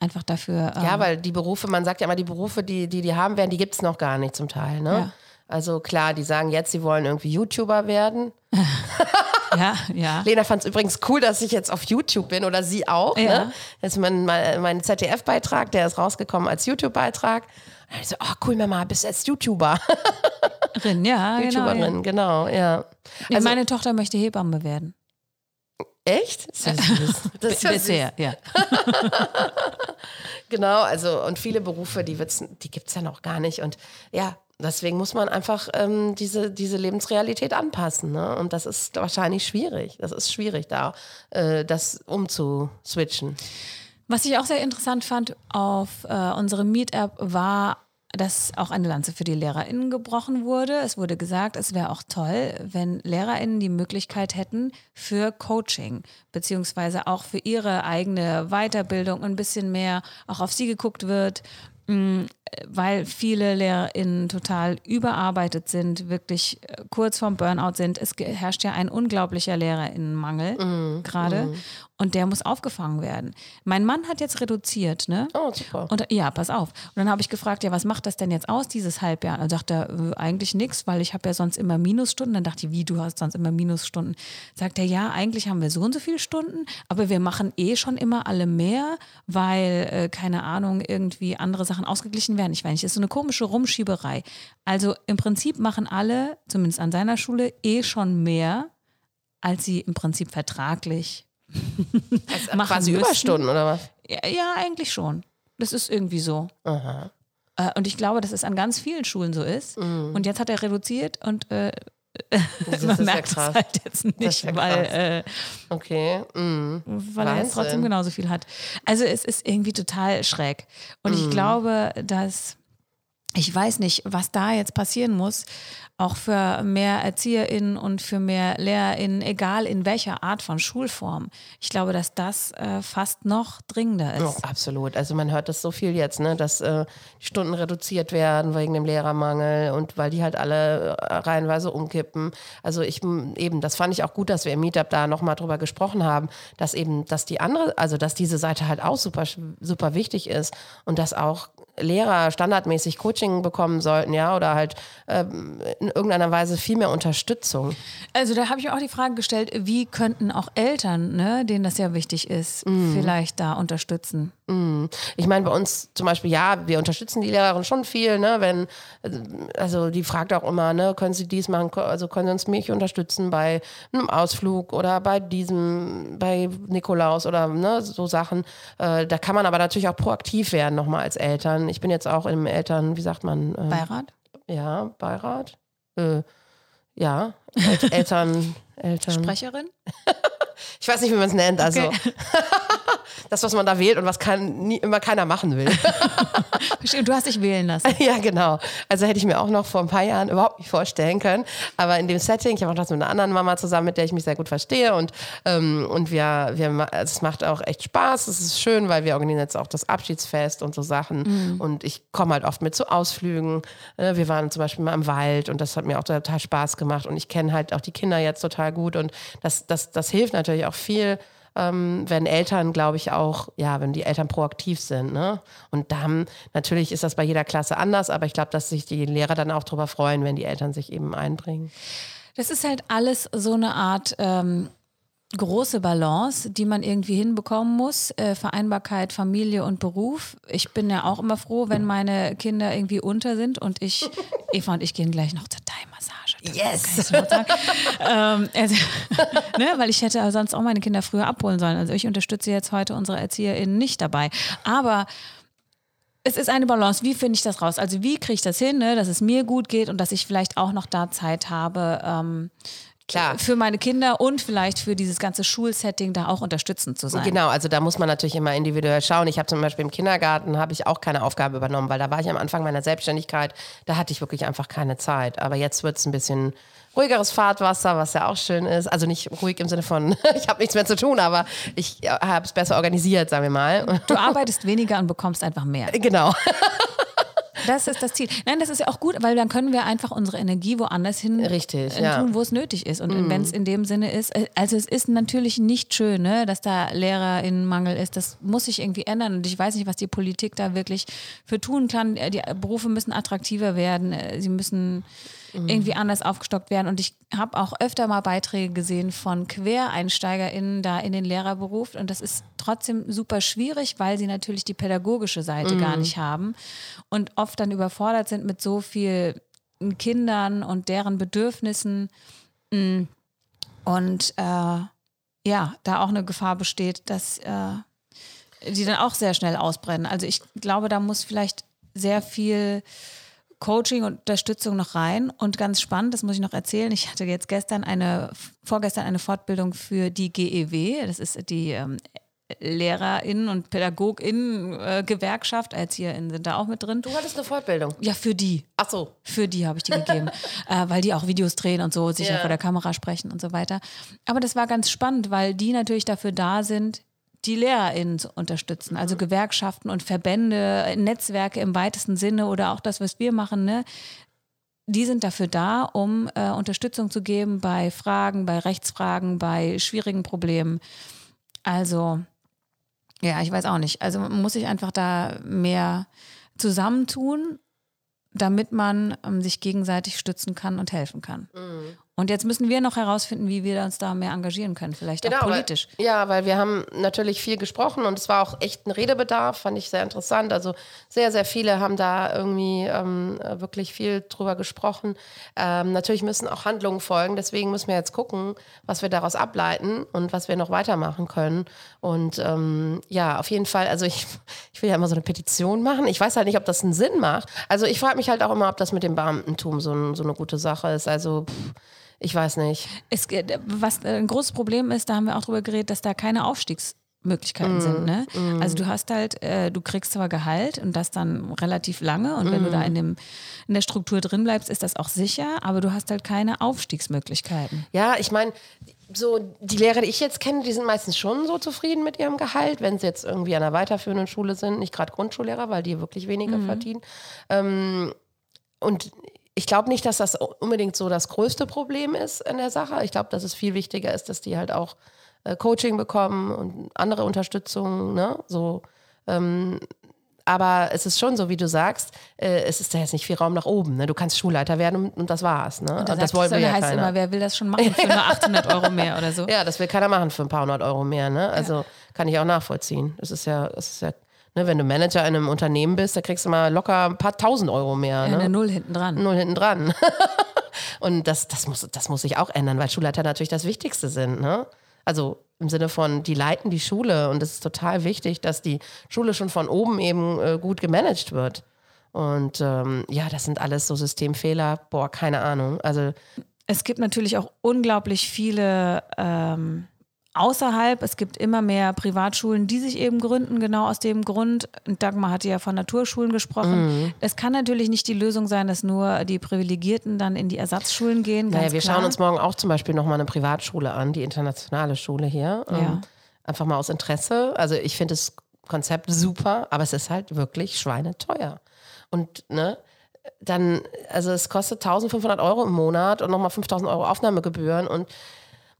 einfach dafür. Ähm, Ja, weil die Berufe, man sagt ja immer, die Berufe, die die, die haben werden, die gibt es noch gar nicht zum Teil. Ne? Ja. Also klar, die sagen jetzt, sie wollen irgendwie YouTuber werden. Ja, ja. Lena fand es übrigens cool, dass ich jetzt auf YouTube bin oder sie auch. Ja. Ne? Das ist mein, mein, ZDF-Beitrag, der ist rausgekommen als YouTube-Beitrag. Und ich so, oh cool, Mama, bist jetzt YouTuber. Rin, ja, genau. Ja. YouTuberin, genau, ja. Also, Meine Tochter möchte Hebamme werden. Echt? Das ist ja süß. Das ist ja Bisher, ja. Genau, also und viele Berufe, die, wird's- die gibt es ja noch gar nicht. Und ja, deswegen muss man einfach ähm, diese, diese Lebensrealität anpassen. Ne? Und das ist wahrscheinlich schwierig. Das ist schwierig, da äh, das umzuswitchen. Was ich auch sehr interessant fand auf äh, unserem Meetup war, dass auch eine Lanze für die LehrerInnen gebrochen wurde. Es wurde gesagt, es wäre auch toll, wenn LehrerInnen die Möglichkeit hätten für Coaching, beziehungsweise auch für ihre eigene Weiterbildung ein bisschen mehr auch auf sie geguckt wird, weil viele LehrerInnen total überarbeitet sind, wirklich äh, kurz vorm Burnout sind. Es herrscht ja ein unglaublicher LehrerInnenmangel gerade und der muss aufgefangen werden. Mein Mann hat jetzt reduziert, ne? Oh, super. Und ja, pass auf. Und dann habe ich gefragt, ja, was macht das denn jetzt aus, dieses Halbjahr? Und dann sagt er, eigentlich nichts, weil ich habe ja sonst immer Minusstunden. Dann dachte ich, wie, du hast sonst immer Minusstunden? Sagt er, ja, eigentlich haben wir so und so viele Stunden, aber wir machen eh schon immer alle mehr, weil, äh, keine Ahnung, irgendwie andere Sachen ausgeglichen werden. Ich weiß nicht, ist so eine komische Rumschieberei. Also im Prinzip machen alle, zumindest an seiner Schule, eh schon mehr, als sie im Prinzip vertraglich machen Quasi müssen. Überstunden oder was? Ja, ja, eigentlich schon. Das ist irgendwie so. Äh, und ich glaube, dass es an ganz vielen Schulen so ist. Und jetzt hat er reduziert und äh, man ist ja merkt es halt jetzt nicht, ja weil, äh, Okay. Mm. weil er jetzt trotzdem genauso viel hat. Also es ist irgendwie total schräg. Und Mhm. ich glaube, dass ich weiß nicht, was da jetzt passieren muss, auch für mehr ErzieherInnen und für mehr LehrerInnen, egal in welcher Art von Schulform. Ich glaube, dass das äh, fast noch dringender ist. Oh, absolut. Also man hört das so viel jetzt, ne, dass äh, die Stunden reduziert werden wegen dem Lehrermangel und weil die halt alle äh, reihenweise umkippen. Also ich m, eben, das fand ich auch gut, dass wir im Meetup da nochmal drüber gesprochen haben, dass eben, dass die andere, also dass diese Seite halt auch super, sch- super wichtig ist und dass auch Lehrer standardmäßig Coaching bekommen sollten, ja, oder halt ähm, in irgendeiner Weise viel mehr Unterstützung. Also da habe ich mir auch die Frage gestellt, wie könnten auch Eltern, ne, denen das ja wichtig ist, vielleicht da unterstützen? Ich meine, bei uns zum Beispiel, ja, wir unterstützen die Lehrerin schon viel, ne, wenn, also die fragt auch immer, ne, können Sie dies machen, also können Sie uns mich unterstützen bei einem Ausflug oder bei diesem, bei Nikolaus oder ne, so Sachen. Äh, da kann man aber natürlich auch proaktiv werden nochmal als Eltern. Ich bin jetzt auch im Eltern, wie sagt man? Äh, Beirat? Ja, Beirat. Äh, ja, El Eltern, Eltern. Sprecherin? Ich weiß nicht, wie man es nennt. Also Okay. das, was man da wählt und was kann, nie, immer keiner machen will. Du hast dich wählen lassen. Ja, genau. Also hätte ich mir auch noch vor ein paar Jahren überhaupt nicht vorstellen können. Aber in dem Setting, ich habe auch das mit einer anderen Mama zusammen, mit der ich mich sehr gut verstehe. Und, ähm, und wir, wir, also es macht auch echt Spaß. Es ist schön, weil wir organisieren jetzt auch das Abschiedsfest und so Sachen. Und ich komme halt oft mit zu Ausflügen. Äh, Wir waren zum Beispiel mal im Wald und das hat mir auch total Spaß gemacht. Und ich kenne halt auch die Kinder jetzt total gut. Und das, das, das hilft natürlich auch viel ähm, wenn Eltern, glaube ich, auch, ja, wenn die Eltern proaktiv sind. Ne? Und da haben, natürlich ist das bei jeder Klasse anders, aber ich glaube, dass sich die Lehrer dann auch darüber freuen, wenn die Eltern sich eben einbringen. Das ist halt alles so eine Art ähm, große Balance, die man irgendwie hinbekommen muss. Äh, Vereinbarkeit, Familie und Beruf. Ich bin ja auch immer froh, wenn meine Kinder irgendwie unter sind und ich, Eva und ich gehen gleich noch zur Thai-Massage. Yes. ähm, also, ne, weil ich hätte sonst auch meine Kinder früher abholen sollen. Also ich unterstütze jetzt heute unsere ErzieherInnen nicht dabei. Aber es ist eine Balance. Wie finde ich das raus? Also wie kriege ich das hin, ne, dass es mir gut geht und dass ich vielleicht auch noch da Zeit habe, ähm, Klar. für meine Kinder und vielleicht für dieses ganze Schulsetting da auch unterstützend zu sein. Genau, also da muss man natürlich immer individuell schauen. Ich habe zum Beispiel im Kindergarten habe ich auch keine Aufgabe übernommen, weil da war ich am Anfang meiner Selbstständigkeit, da hatte ich wirklich einfach keine Zeit. Aber jetzt wird es ein bisschen ruhigeres Fahrtwasser, was ja auch schön ist. Also nicht ruhig im Sinne von, ich habe nichts mehr zu tun, aber ich habe es besser organisiert, sagen wir mal. Du arbeitest weniger und bekommst einfach mehr. Genau. Das ist das Ziel. Nein, das ist ja auch gut, weil dann können wir einfach unsere Energie woanders hin Richtig, äh, ja. Mhm. tun, wo es nötig ist. Und wenn es in dem Sinne ist, äh, also es ist natürlich nicht schön, ne, dass da Lehrerinnenmangel ist. Das muss sich irgendwie ändern. Und ich weiß nicht, was die Politik da wirklich für tun kann. Äh, Die Berufe müssen attraktiver werden. Sie müssen irgendwie anders aufgestockt werden. Und ich habe auch öfter mal Beiträge gesehen von QuereinsteigerInnen da in den Lehrerberuf. Und das ist trotzdem super schwierig, weil sie natürlich die pädagogische Seite gar nicht haben und oft dann überfordert sind mit so viel Kindern und deren Bedürfnissen. Mm. Und äh, ja, da auch eine Gefahr besteht, dass äh, die dann auch sehr schnell ausbrennen. Also ich glaube, da muss vielleicht sehr viel Coaching und Unterstützung noch rein. Und ganz spannend, das muss ich noch erzählen. Ich hatte jetzt gestern eine, vorgestern eine Fortbildung für die GEW. Das ist die ähm, LehrerInnen und PädagogInnen-Gewerkschaft. Äh, ErzieherInnen sind da auch mit drin. Du hattest eine Fortbildung. Ja, für die. Ach so. Für die habe ich die gegeben, äh, weil die auch Videos drehen und so, sicher Ja. vor der Kamera sprechen und so weiter. Aber das war ganz spannend, weil die natürlich dafür da sind, die LehrerInnen zu unterstützen, also Gewerkschaften und Verbände, Netzwerke im weitesten Sinne oder auch das, was wir machen, ne? Die sind dafür da, um äh, Unterstützung zu geben bei Fragen, bei Rechtsfragen, bei schwierigen Problemen. Also, ja, ich weiß auch nicht. Also man muss sich einfach da mehr zusammentun, damit man ähm, sich gegenseitig stützen kann und helfen kann. Mhm. Und jetzt müssen wir noch herausfinden, wie wir uns da mehr engagieren können, vielleicht auch politisch. Weil, ja, weil wir haben natürlich viel gesprochen und es war auch echt ein Redebedarf, fand ich sehr interessant. Also sehr, sehr viele haben da irgendwie ähm, wirklich viel drüber gesprochen. Ähm, natürlich müssen auch Handlungen folgen, deswegen müssen wir jetzt gucken, was wir daraus ableiten und was wir noch weitermachen können. Und ähm, ja, auf jeden Fall, also ich, ich will ja immer so eine Petition machen. Ich weiß halt nicht, ob das einen Sinn macht. Also ich frage mich halt auch immer, ob das mit dem Beamtentum so, ein, so eine gute Sache ist. Also pff, ich weiß nicht. Es, was äh, ein großes Problem ist, da haben wir auch drüber geredet, dass da keine Aufstiegsmöglichkeiten Mhm. sind. Ne? Also du hast halt, äh, du kriegst zwar Gehalt und das dann relativ lange und wenn du Mhm. da in, dem, in der Struktur drin bleibst, ist das auch sicher, aber du hast halt keine Aufstiegsmöglichkeiten. Ja, ich meine, so die Lehrer, die ich jetzt kenne, die sind meistens schon so zufrieden mit ihrem Gehalt, wenn sie jetzt irgendwie an einer weiterführenden Schule sind, nicht gerade Grundschullehrer, weil die wirklich weniger verdienen. Ähm, und ich glaube nicht, dass das unbedingt so das größte Problem ist in der Sache. Ich glaube, dass es viel wichtiger ist, dass die halt auch äh, Coaching bekommen und andere Unterstützung, ne? So, ähm, aber es ist schon so, wie du sagst, äh, es ist da jetzt nicht viel Raum nach oben. Ne? Du kannst Schulleiter werden und, und das war's. Ne? Da Und das wollen wir ja heißt keiner. immer, wer will das schon machen für nur 800 Euro mehr oder so. Ja, das will keiner machen für ein paar hundert Euro mehr. Ne? Also kann ich auch nachvollziehen. Das ist ja, das ist ja, ne, wenn du Manager in einem Unternehmen bist, da kriegst du mal locker ein paar tausend Euro mehr. Eine Ne? Null hinten dran. Null hinten dran. Und das, das, muss, das muss sich auch ändern, weil Schulleiter natürlich das Wichtigste sind. Ne? Also im Sinne von, die leiten die Schule und es ist total wichtig, dass die Schule schon von oben eben äh, gut gemanagt wird. Und ähm, ja, das sind alles so Systemfehler. Boah, keine Ahnung. Also Es gibt natürlich auch unglaublich viele ähm, außerhalb. Es gibt immer mehr Privatschulen, die sich eben gründen, genau aus dem Grund. Und Dagmar hatte ja von Naturschulen gesprochen. Mhm. Es kann natürlich nicht die Lösung sein, dass nur die Privilegierten dann in die Ersatzschulen gehen. Naja, wir klar. schauen uns morgen auch zum Beispiel nochmal eine Privatschule an, die internationale Schule hier. Ja. Ähm, einfach mal aus Interesse. Also ich finde das Konzept super, aber es ist halt wirklich schweineteuer. Und ne, dann, also es kostet 1500 Euro im Monat und nochmal 5000 Euro Aufnahmegebühren und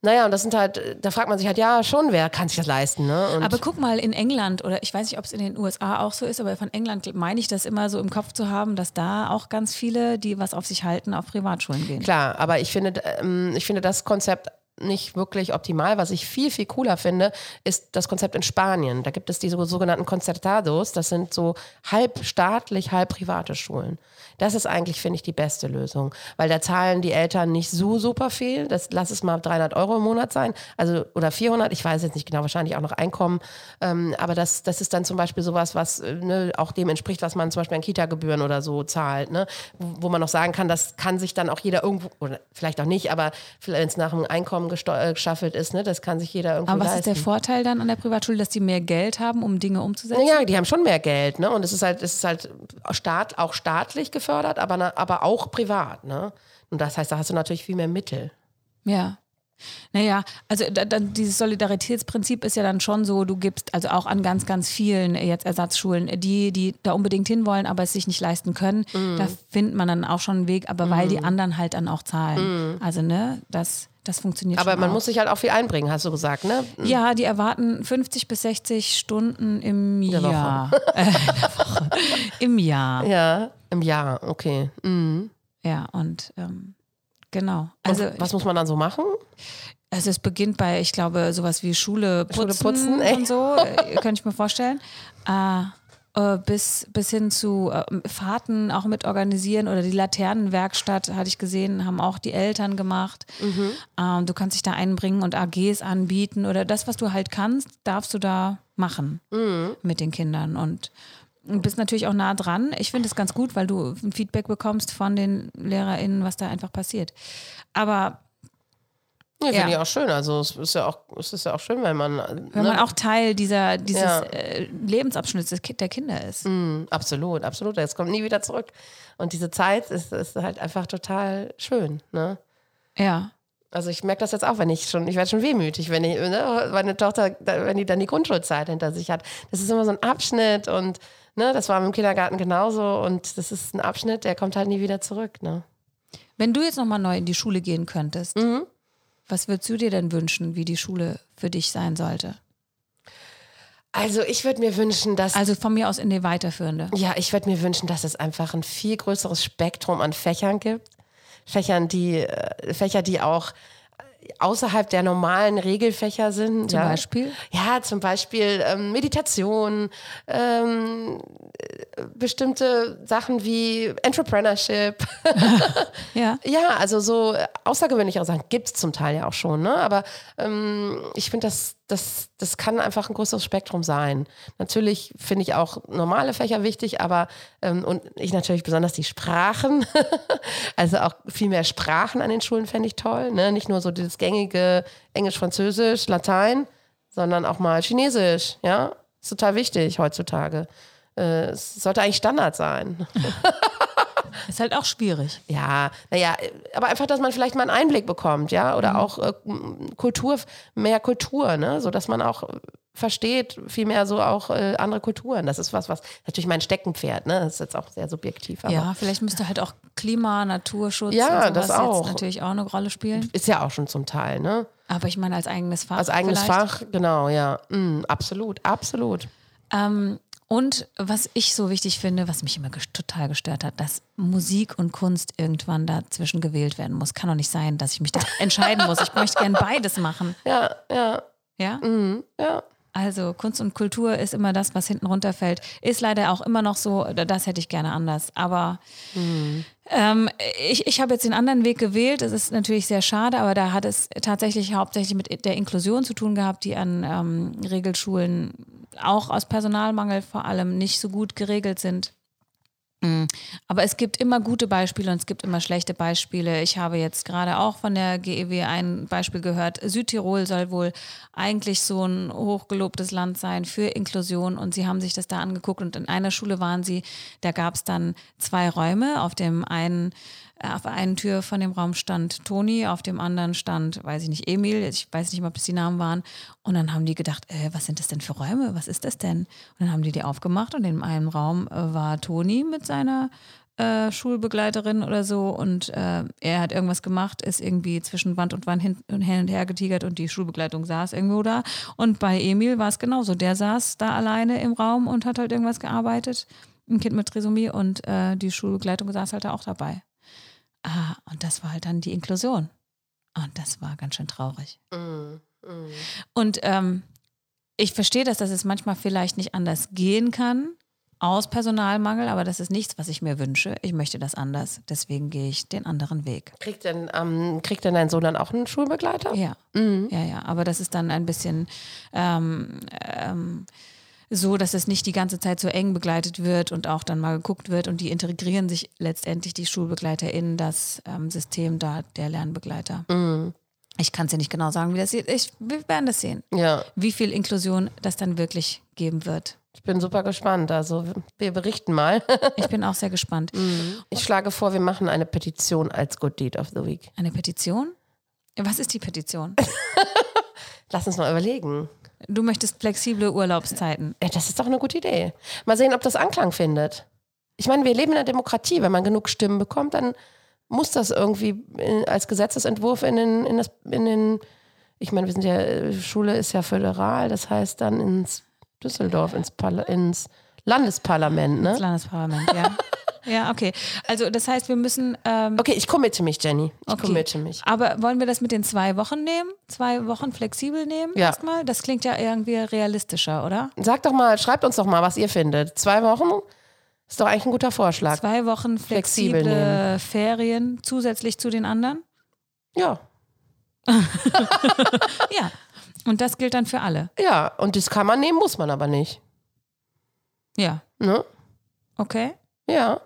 naja, und das sind halt, da fragt man sich halt, ja, schon, wer kann sich das leisten, ne? Und Aber guck mal, in England, oder ich weiß nicht, ob es in den USA auch so ist, aber von England meine ich das immer so im Kopf zu haben, dass da auch ganz viele, die was auf sich halten, auf Privatschulen gehen. Klar, aber ich finde, ähm, ich finde das Konzept nicht wirklich optimal. Was ich viel, viel cooler finde, ist das Konzept in Spanien. Da gibt es diese sogenannten Concertados. Das sind so halb staatlich, halb private Schulen. Das ist eigentlich, finde ich, die beste Lösung. Weil da zahlen die Eltern nicht so super viel. Das lass es mal 300 Euro im Monat sein. Also, oder 400. Ich weiß jetzt nicht genau, wahrscheinlich auch noch Einkommen. Ähm, aber das, das ist dann zum Beispiel sowas, was äh, ne, auch dem entspricht, was man zum Beispiel an Kita-Gebühren oder so zahlt. Ne? Wo, wo man noch sagen kann, das kann sich dann auch jeder irgendwo, oder vielleicht auch nicht, aber wenn es nach einem Einkommen äh, geschaffelt ist, ne, das kann sich jeder irgendwie Aber was leisten. ist der Vorteil dann an der Privatschule, dass die mehr Geld haben, um Dinge umzusetzen? Ja, die haben schon mehr Geld, ne? Und es ist halt, es ist halt Staat, auch staatlich gefördert, aber, na- aber auch privat, ne? Und das heißt, da hast du natürlich viel mehr Mittel. Ja. Naja, also da, da, dieses Solidaritätsprinzip ist ja dann schon so, du gibst also auch an ganz, ganz vielen jetzt Ersatzschulen, die, die da unbedingt hinwollen, aber es sich nicht leisten können, Mhm. da findet man dann auch schon einen Weg, aber weil die anderen halt dann auch zahlen. Also ne, das, das funktioniert Mhm. Aber man auch. muss sich halt auch viel einbringen, hast du gesagt, ne? Ja, die erwarten 50 bis 60 Stunden im. Jahr. Äh. Im Jahr. Ja, im Jahr, okay. Mhm. Ja, und ähm, genau. Also, und was muss man dann so machen? Also es beginnt bei, ich glaube, sowas wie Schule putzen, Schule putzen, und so, äh, könnte ich mir vorstellen. Äh, äh, bis, bis hin zu äh, Fahrten auch mit organisieren oder die Laternenwerkstatt, hatte ich gesehen, haben auch die Eltern gemacht. Ähm, du kannst dich da einbringen und AGs anbieten oder das, was du halt kannst, darfst du da machen mit den Kindern und und bist natürlich auch nah dran. Ich finde es ganz gut, weil du ein Feedback bekommst von den LehrerInnen, was da einfach passiert. Aber Ja, finde Ja. ich auch schön. Also es ist ja auch, es ist ja auch schön, wenn man. wenn man auch Teil dieser, dieses Ja. äh, Lebensabschnitts der Kinder ist. Mm, absolut, absolut. Es kommt nie wieder zurück. Und diese Zeit ist, ist halt einfach total schön. Ne? Ja. Also ich merke das jetzt auch, wenn ich schon, ich werde schon wehmütig, wenn ich, ne, meine Tochter, wenn die dann die Grundschulzeit hinter sich hat. Das ist immer so ein Abschnitt und ne, das war im Kindergarten genauso und das ist ein Abschnitt, der kommt halt nie wieder zurück. Ne? Wenn du jetzt nochmal neu in die Schule gehen könntest, Mhm. was würdest du dir denn wünschen, wie die Schule für dich sein sollte? Also ich würde mir wünschen, dass Also von mir aus in die weiterführende. Ja, ich würde mir wünschen, dass es einfach ein viel größeres Spektrum an Fächern gibt. Fächern, die, äh, Fächer, die auch außerhalb der normalen Regelfächer sind. Zum ja. Beispiel? Ja, zum Beispiel ähm, Meditation, ähm, äh, bestimmte Sachen wie Entrepreneurship. Ja. Ja, also so äh, außergewöhnlichere Sachen gibt es zum Teil ja auch schon, ne? Aber ähm, ich finde, das, das, das kann einfach ein größeres Spektrum sein. Natürlich finde ich auch normale Fächer wichtig, aber ähm, und ich natürlich besonders die Sprachen. also auch viel mehr Sprachen an den Schulen fände ich toll. Ne? Nicht nur so dieses gängige Englisch, Französisch, Latein, sondern auch mal Chinesisch, ja. Ist total wichtig heutzutage. Äh, es sollte eigentlich Standard sein. Ist halt auch schwierig. Ja, naja, aber einfach, dass man vielleicht mal einen Einblick bekommt, ja, oder auch äh, Kultur, mehr Kultur, ne, so dass man auch äh, versteht, viel mehr so auch äh, andere Kulturen. Das ist was, was natürlich mein Steckenpferd, ne, das ist jetzt auch sehr subjektiv, Ja, vielleicht müsste halt auch Klima, Naturschutz Ja, das auch. jetzt natürlich auch eine Rolle spielen. ist ja auch schon zum Teil, ne, Aber ich meine als eigenes Fach. als eigenes vielleicht. Fach, genau, ja, mm, absolut, absolut. Ähm, und was ich so wichtig finde, was mich immer total gestört hat, dass Musik und Kunst irgendwann dazwischen gewählt werden muss. Kann doch nicht sein, dass ich mich da entscheiden muss. Ich möchte gern beides machen. Ja, ja, Ja? mm, ja. Also Kunst und Kultur ist immer das, was hinten runterfällt. Ist leider auch immer noch so, das hätte ich gerne anders. Aber ähm, ich, ich habe jetzt den anderen Weg gewählt. Es ist natürlich sehr schade, aber da hat es tatsächlich hauptsächlich mit der Inklusion zu tun gehabt, die an ähm, Regelschulen auch aus Personalmangel vor allem nicht so gut geregelt sind. Mm. Aber es gibt immer gute Beispiele und es gibt immer schlechte Beispiele. Ich habe jetzt gerade auch von der GEW ein Beispiel gehört. Südtirol soll wohl eigentlich so ein hochgelobtes Land sein für Inklusion und sie haben sich das da angeguckt und in einer Schule waren sie, da gab es dann zwei Räume. Auf dem einen auf der einen Tür von dem Raum stand Toni, auf dem anderen stand, weiß ich nicht, Emil, ich weiß nicht mal, ob das die Namen waren. Und dann haben die gedacht, äh, was sind das denn für Räume? Was ist das denn? Und dann haben die die aufgemacht und in einem Raum äh, war Toni mit seiner äh, Schulbegleiterin oder so und äh, er hat irgendwas gemacht, ist irgendwie zwischen Wand und Wand hin, hin und her getigert und die Schulbegleitung saß irgendwo da. Und bei Emil war es genauso. Der saß da alleine im Raum und hat halt irgendwas gearbeitet. Ein Kind mit Trisomie und äh, die Schulbegleitung saß halt da auch dabei. Ah, und das war halt dann die Inklusion. Und das war ganz schön traurig. Und ähm, ich verstehe das, dass es manchmal vielleicht nicht anders gehen kann aus Personalmangel, aber das ist nichts, was ich mir wünsche. Ich möchte das anders. Deswegen gehe ich den anderen Weg. Kriegt denn, ähm, kriegt denn dein Sohn dann auch einen Schulbegleiter? Ja, ja, ja. Aber das ist dann ein bisschen ähm, ähm, so, dass es nicht die ganze Zeit so eng begleitet wird und auch dann mal geguckt wird und die integrieren sich letztendlich die Schulbegleiter in das ähm, System da der Lernbegleiter. Ich kann es ja nicht genau sagen, wie das sieht. Ich, wir werden das sehen, Ja, wie viel Inklusion das dann wirklich geben wird. ich bin super gespannt. Also wir berichten mal. Ich bin auch sehr gespannt. Ich schlage vor, wir machen eine Petition als Good Deed of the Week. Eine Petition? Was ist die Petition? Lass uns mal überlegen. Du möchtest flexible Urlaubszeiten. Ja, das ist doch eine gute Idee. Mal sehen, ob das Anklang findet. Ich meine, wir leben in einer Demokratie. Wenn man genug Stimmen bekommt, dann muss das irgendwie in, als Gesetzesentwurf in den, in das, in den, ich meine, wir sind ja, Schule ist ja föderal, das heißt dann ins Düsseldorf, ins, Parla ins Landesparlament, Das ne? Landesparlament, ja. Ja, okay. Also das heißt, wir müssen. Ähm, Okay, ich committe mich, Jenny. Ich okay. committe mich. Aber wollen wir das mit den zwei Wochen nehmen? Zwei Wochen flexibel nehmen Ja. erstmal? Das klingt ja irgendwie realistischer, oder? Sag doch mal, schreibt uns doch mal, was ihr findet. Zwei Wochen ist doch eigentlich ein guter Vorschlag. Zwei Wochen Flexibel flexible Ferien zusätzlich zu den anderen? Ja, Ja. Und das gilt dann für alle. ja. Und das kann man nehmen, muss man aber nicht. Ja. Ne? Okay. Ja.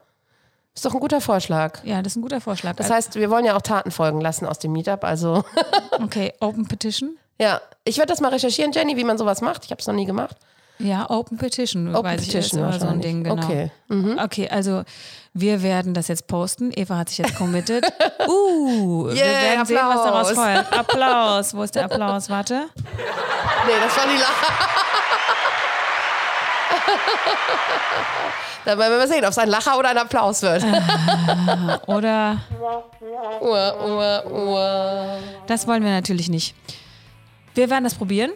Ist doch ein guter Vorschlag. Ja, das ist ein guter Vorschlag. Das heißt, wir wollen ja auch Taten folgen lassen aus dem Meetup. Also, okay, Open Petition. ja. Ich werde das mal recherchieren, Jenny, wie man sowas macht. Ich habe es noch nie gemacht. Ja, Open Petition, Open weiß Petition ich, ist so ein. Ding, genau. Okay. Mhm. Okay, also wir werden das jetzt posten. Eva hat sich jetzt committed. Uh, wir Yeah, werden sehen, was daraus Applaus. folgt. Applaus. Wo ist der Applaus? Warte. Nee, das war die Lache. Dann werden wir sehen, ob es ein Lacher oder ein Applaus wird. Oder das wollen wir natürlich nicht. Wir werden das probieren.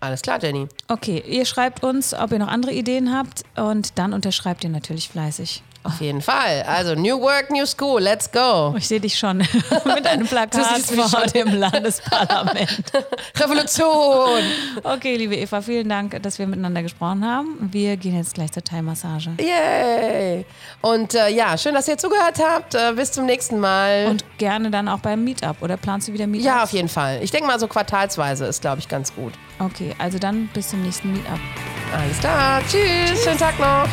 Alles klar, Jenny. Okay, ihr schreibt uns, ob ihr noch andere Ideen habt und dann unterschreibt ihr natürlich fleißig. Auf jeden Fall. Also, New Work, New School, let's go. Ich sehe dich schon mit einem Plakat vor schon. dem Landesparlament. Revolution. Okay, liebe Eva, vielen Dank, dass wir miteinander gesprochen haben. Wir gehen jetzt gleich zur Thai-Massage. Yay. Und äh, ja, schön, dass ihr zugehört habt. Äh, bis zum nächsten Mal. Und gerne dann auch beim Meetup. Oder planst du wieder Meetup? ja, auf jeden Fall. Ich denke mal, so quartalsweise ist, glaube ich, ganz gut. Okay, also dann bis zum nächsten Meetup. Alles klar. Tschüss. Schönen Tag noch.